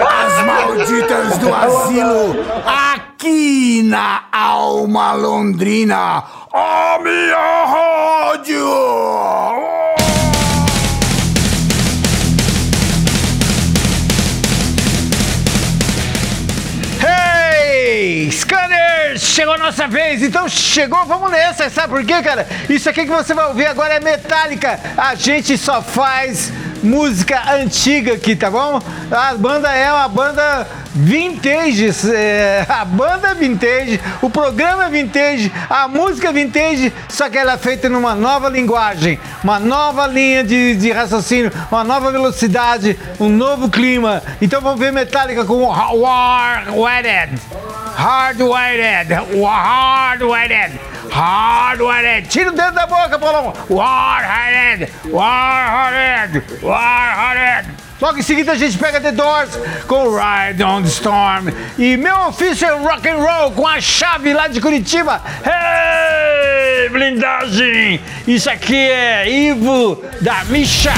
As malditas do asilo aqui na Alma Londrina. A minha rádio! Chegou a nossa vez, então chegou, vamos nessa, sabe por quê, cara? Isso aqui que você vai ouvir agora é Metallica. A gente só faz música antiga aqui, tá bom? A banda é uma banda vintage, é, a banda é vintage, o programa é vintage, a música é vintage, só que ela é feita numa nova linguagem, uma nova linha de, de raciocínio, uma nova velocidade, um novo clima. Então vamos ver Metallica com War Wedded. Hard-weighted, hard-weighted, hard-weighted. Tira o dedo da boca, Paulão. War-headed, war-headed, war-headed. Logo em seguida a gente pega The Doors com Ride on the Storm e meu ofício é rock and roll com a chave lá de Curitiba. Hey, blindagem! Isso aqui é Ivo da Misha.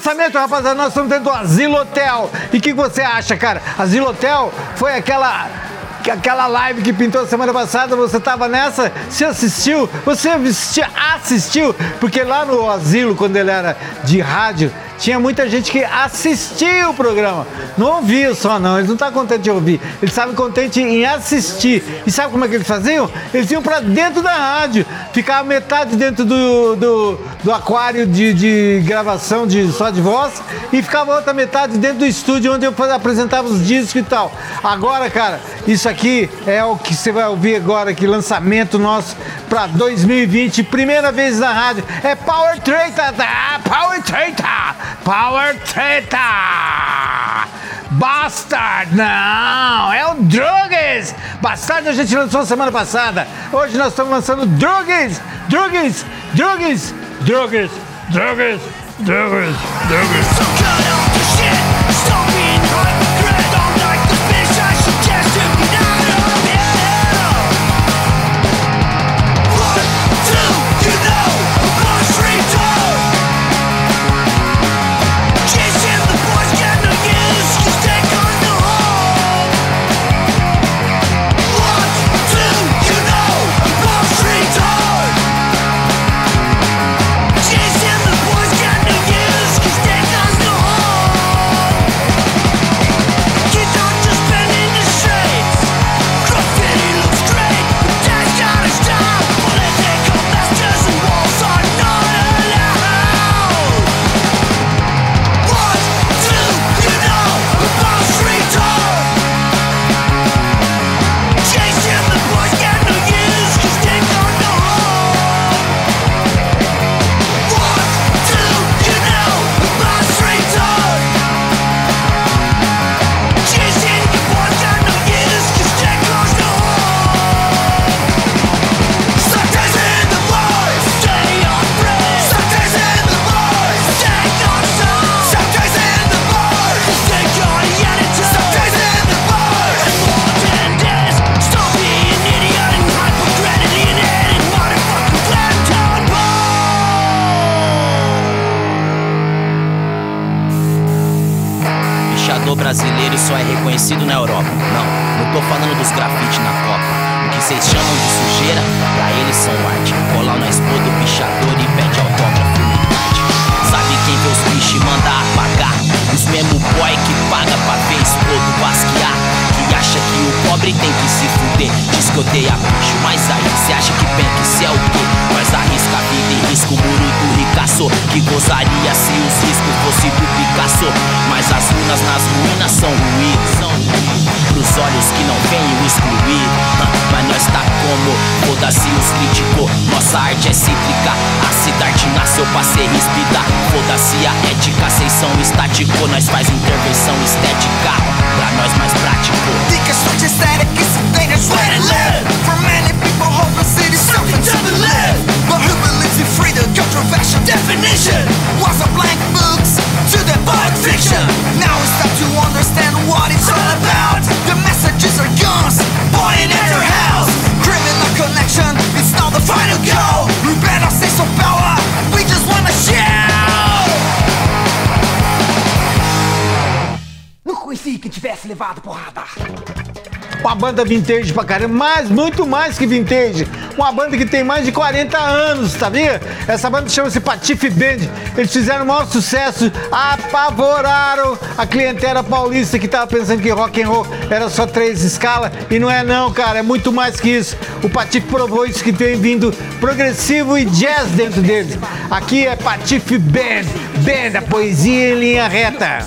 Lançamento, rapaziada. Nós estamos dentro do Asilo Hotel. E o que você acha, cara? Asilo Hotel foi aquela. Aquela live que pintou semana passada, você tava nessa? Você assistiu? Você assistiu, assistiu? Porque lá no asilo, quando ele era de rádio, tinha muita gente que assistia o programa. Não ouvia só, não. Eles não estavam contentes de ouvir. Eles estavam contentes em assistir. E sabe como é que eles faziam? Eles iam pra dentro da rádio. Ficava metade dentro do, do, do aquário de, de gravação de, só de voz. E ficava outra metade dentro do estúdio onde eu apresentava os discos e tal. Agora, cara, isso aqui é o que você vai ouvir agora, que lançamento nosso pra 2020. Primeira vez na rádio. É Power Treta, tá? Power Treta! Power Treta! Bastard! Não! É o Drugs! Bastard a gente lançou semana passada. Hoje nós estamos lançando Drugs! Drugs! Drugs! Drugs! Drugs! Drugs! Drugs! So brasileiro só é reconhecido na Europa. Não, não tô falando dos grafites na Copa. O que vocês chamam de sujeira, pra eles são arte. Colar na expo do pichador e pede autógrafo. Sabe quem vê os bichos e manda apagar? Os mesmo boy que paga pra ver expo do Basquiat. Acha que o pobre tem que se fuder. Diz que odeia bicho, mas aí cê acha que bem que cê é o quê? Nós arrisca a vida e risca o muro do ricaço. Que gozaria se os riscos fossem do Picasso. Mas as runas nas ruínas são ruídos. São Pros olhos que não o excluir. Ah, Mas nós tá como? Foda-se os criticou. Nossa arte é cíclica. A cidade nasceu pra ser ríspida. Foda-se a ética, cês são estático. Nós faz intervenção estética. Pra nós mais prático. Think it's such aesthetic, it's a dangerous way to live. For many people, hope the city's something to believe. But who believes in freedom? Controversial definition. Was a blank books to the pulp fiction. Now it's time to understand levado porrada. Uma banda vintage pra caramba, mas muito mais que vintage. Uma banda que tem mais de 40 anos, sabia? Essa banda chama-se Patife Band. Eles fizeram o maior sucesso, apavoraram a clientela paulista que tava pensando que rock and roll era só três escalas. E não é não, cara, é muito mais que isso. O Patife provou isso que tem vindo progressivo e jazz dentro deles. Aqui é Patife Band, Band, a poesia em linha reta.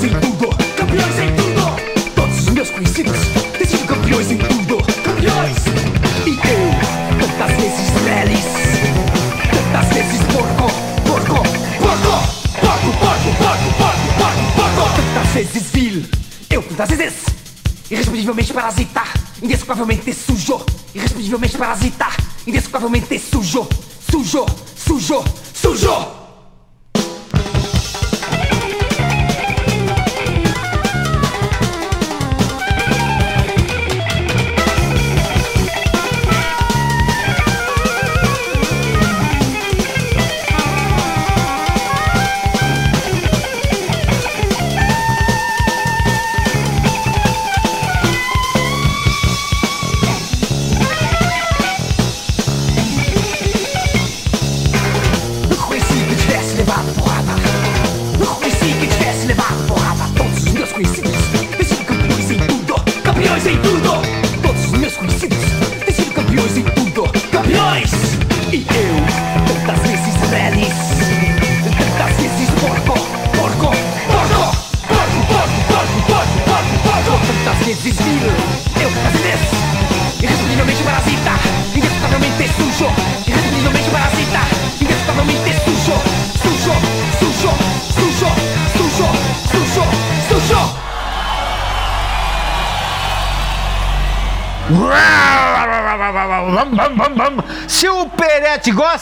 Em tudo, campeões em tudo. Todos os meus conhecidos, decido campeões em tudo, campeões. E eu, tantas vezes leles, tantas vezes porco, porco, porco, porco, porco, porco, porco, porco, porco. Tantas vezes vil, eu tantas vezes, irrespondivelmente parasita, indesculpavelmente sujo, irrespondivelmente parasita, indesculpavelmente sujo, sujo, sujo, sujo.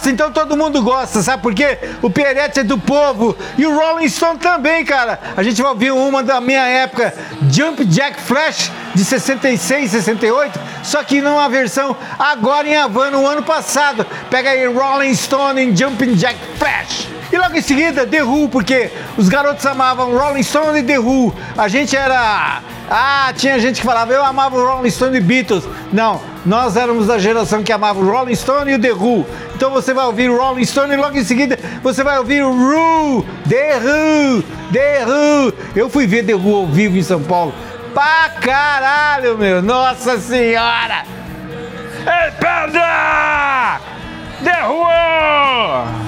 Gosta, então todo mundo gosta, sabe por quê? O Peretti é do povo e o Rolling Stone também, cara. A gente vai ouvir uma da minha época, Jump Jack Flash, de 66, 68, só que numa versão agora em Havana, o ano passado. Pega aí Rolling Stone em Jumping Jack Flash. E logo em seguida, The Who, porque os garotos amavam Rolling Stone e The Who. A gente era. Ah, tinha gente que falava, eu amava Rolling Stone e Beatles. Não, nós éramos da geração que amava o Rolling Stone e o The Who. Então você vai ouvir o Rolling Stone e logo em seguida você vai ouvir o Who, The Who, The Who. Eu fui ver The Who ao vivo em São Paulo. Pra caralho, meu! Nossa Senhora! Pedra! The Who!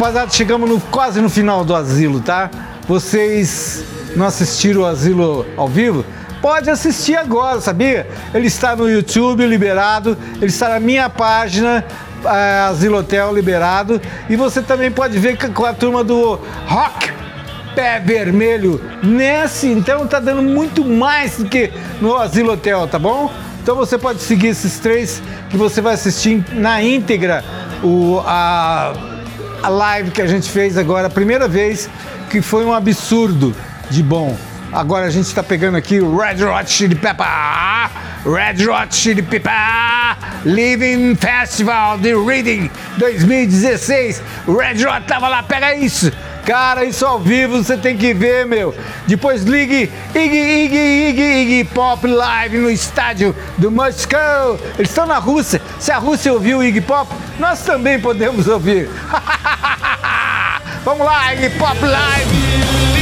Rapaziada, chegamos no- quase no final do asilo, tá? Vocês não assistiram o asilo ao vivo? Pode assistir agora, sabia? Ele está no YouTube liberado, ele está na minha página, é, Asilo Hotel liberado, e você também pode ver com- a turma do Rock Pé Vermelho nesse, então tá dando muito mais do que no Asilo Hotel, tá bom? Então você pode seguir esses três que você vai assistir na íntegra o, a, a live que a gente fez agora, a primeira vez, que foi um absurdo de bom. Agora a gente está pegando aqui o Red Hot Chili Pepper, Red Hot Chili Pepper, Living Festival de Reading 2016. O Red Hot tava lá, pega isso. Cara, isso ao vivo você tem que ver, meu. Depois ligue Iggy, Iggy, Iggy, Iggy Pop Live no estádio do Moscou. Eles estão na Rússia. Se a Rússia ouviu o Iggy Pop, nós também podemos ouvir. Vamos lá, Iggy Pop Live.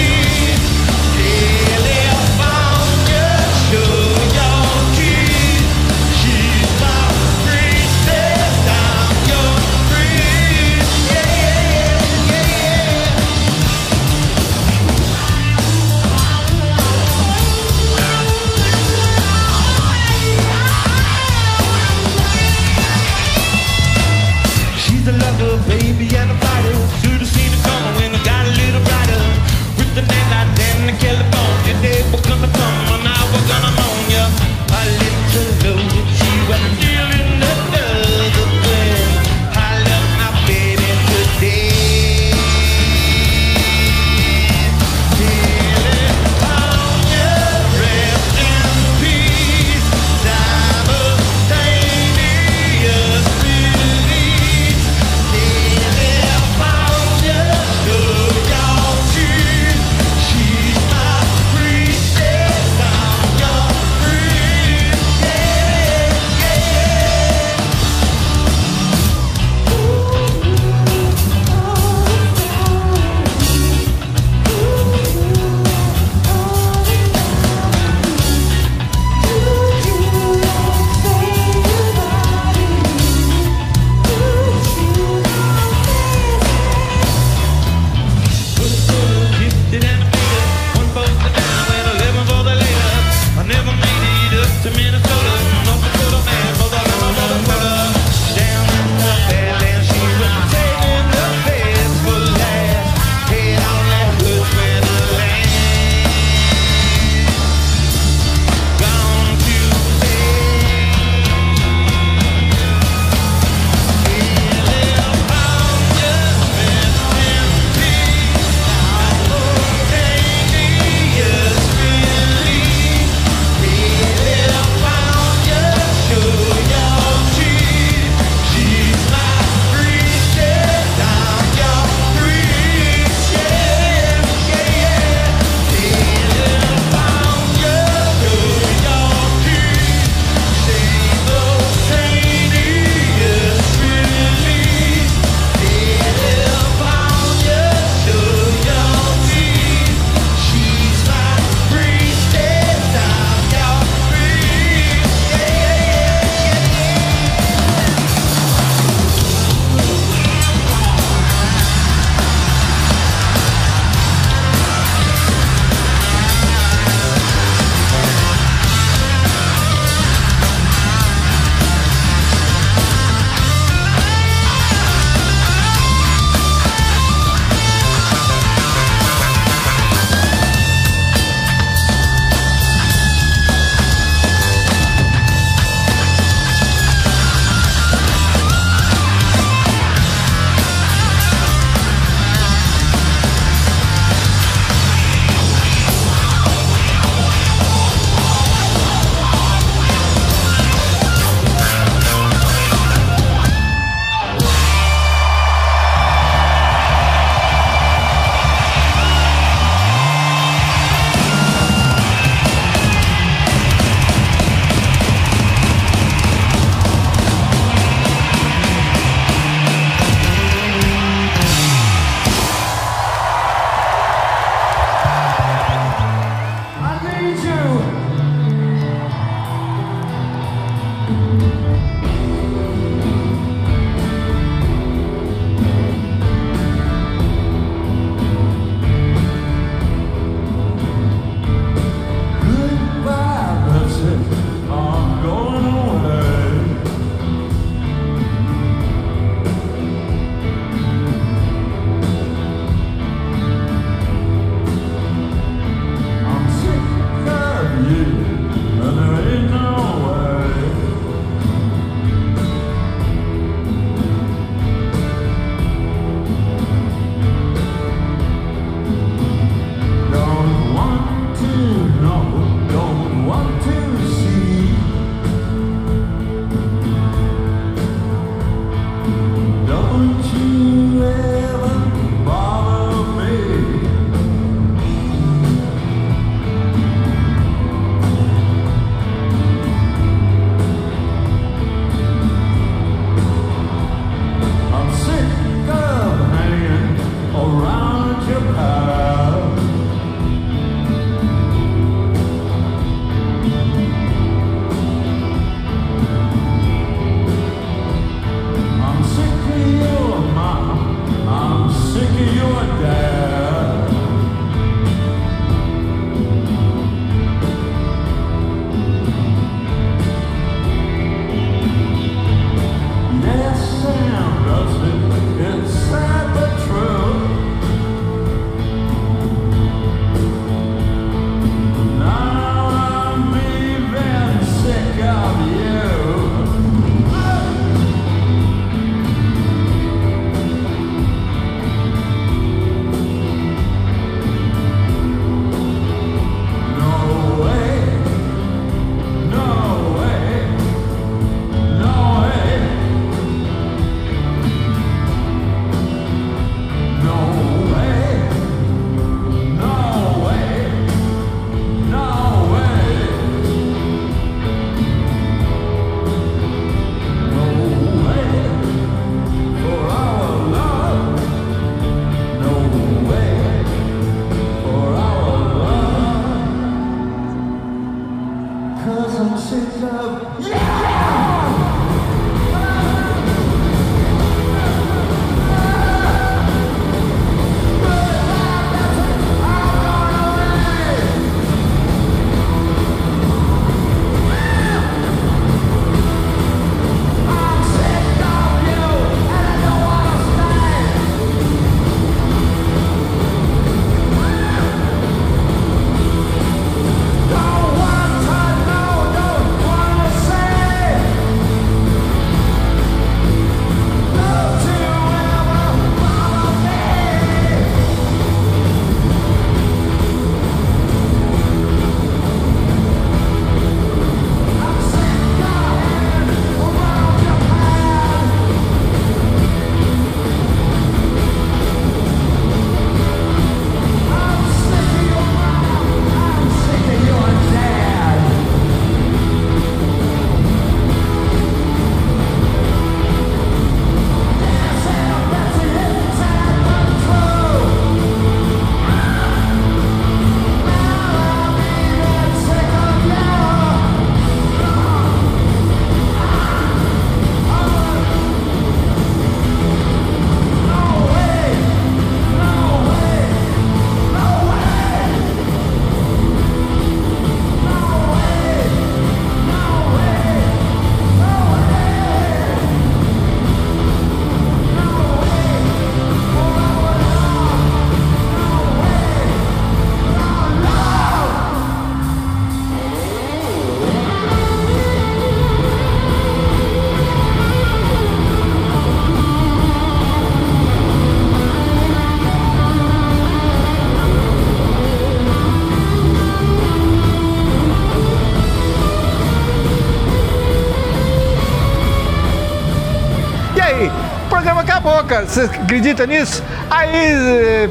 Cara. Você acredita nisso? Aí,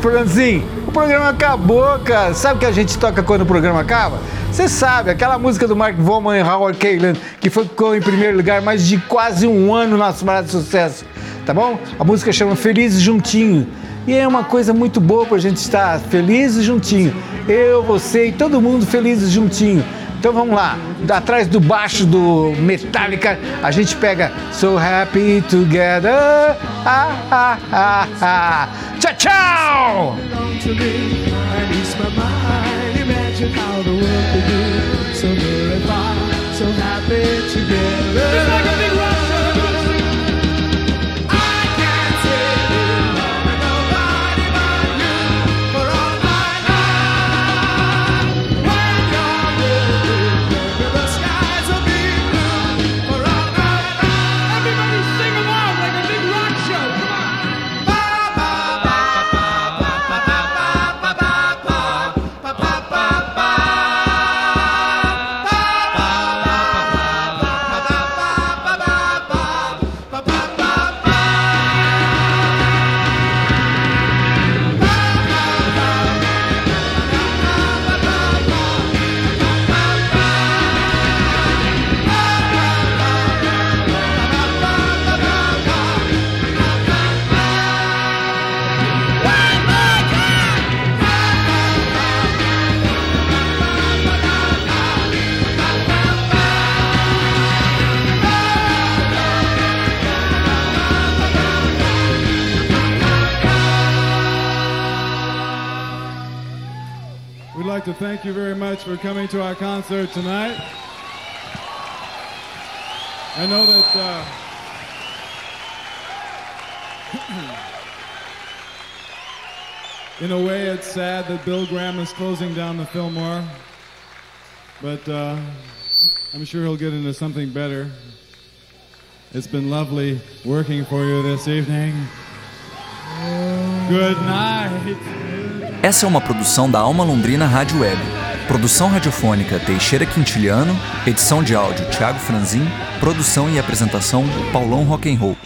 Franzinho, o programa acabou, cara. Sabe o que a gente toca quando o programa acaba? Você sabe, aquela música do Mark Volman e Howard Kaylan, que ficou em primeiro lugar mais de quase um ano na parada de sucesso, tá bom? A música chama Felizes Juntinho. E é uma coisa muito boa pra gente estar felizes juntinho. Eu, você e todo mundo felizes juntinho. Então vamos lá, atrás do baixo do Metallica, a gente pega So Happy Together. Ah, ah, ah, ah. Tchau, tchau! Thank you very much for coming to our concert tonight. I know that. Uh, in a way, it's sad that Bill Graham is closing down the Fillmore, but uh, I'm sure he'll get into something better. It's been lovely working for you this evening. Good night. Essa é uma produção da Alma Londrina Rádio Web. Produção radiofônica Teixeira Quintiliano, edição de áudio Thiago Franzin, produção e apresentação Paulão Rock'n'Roll.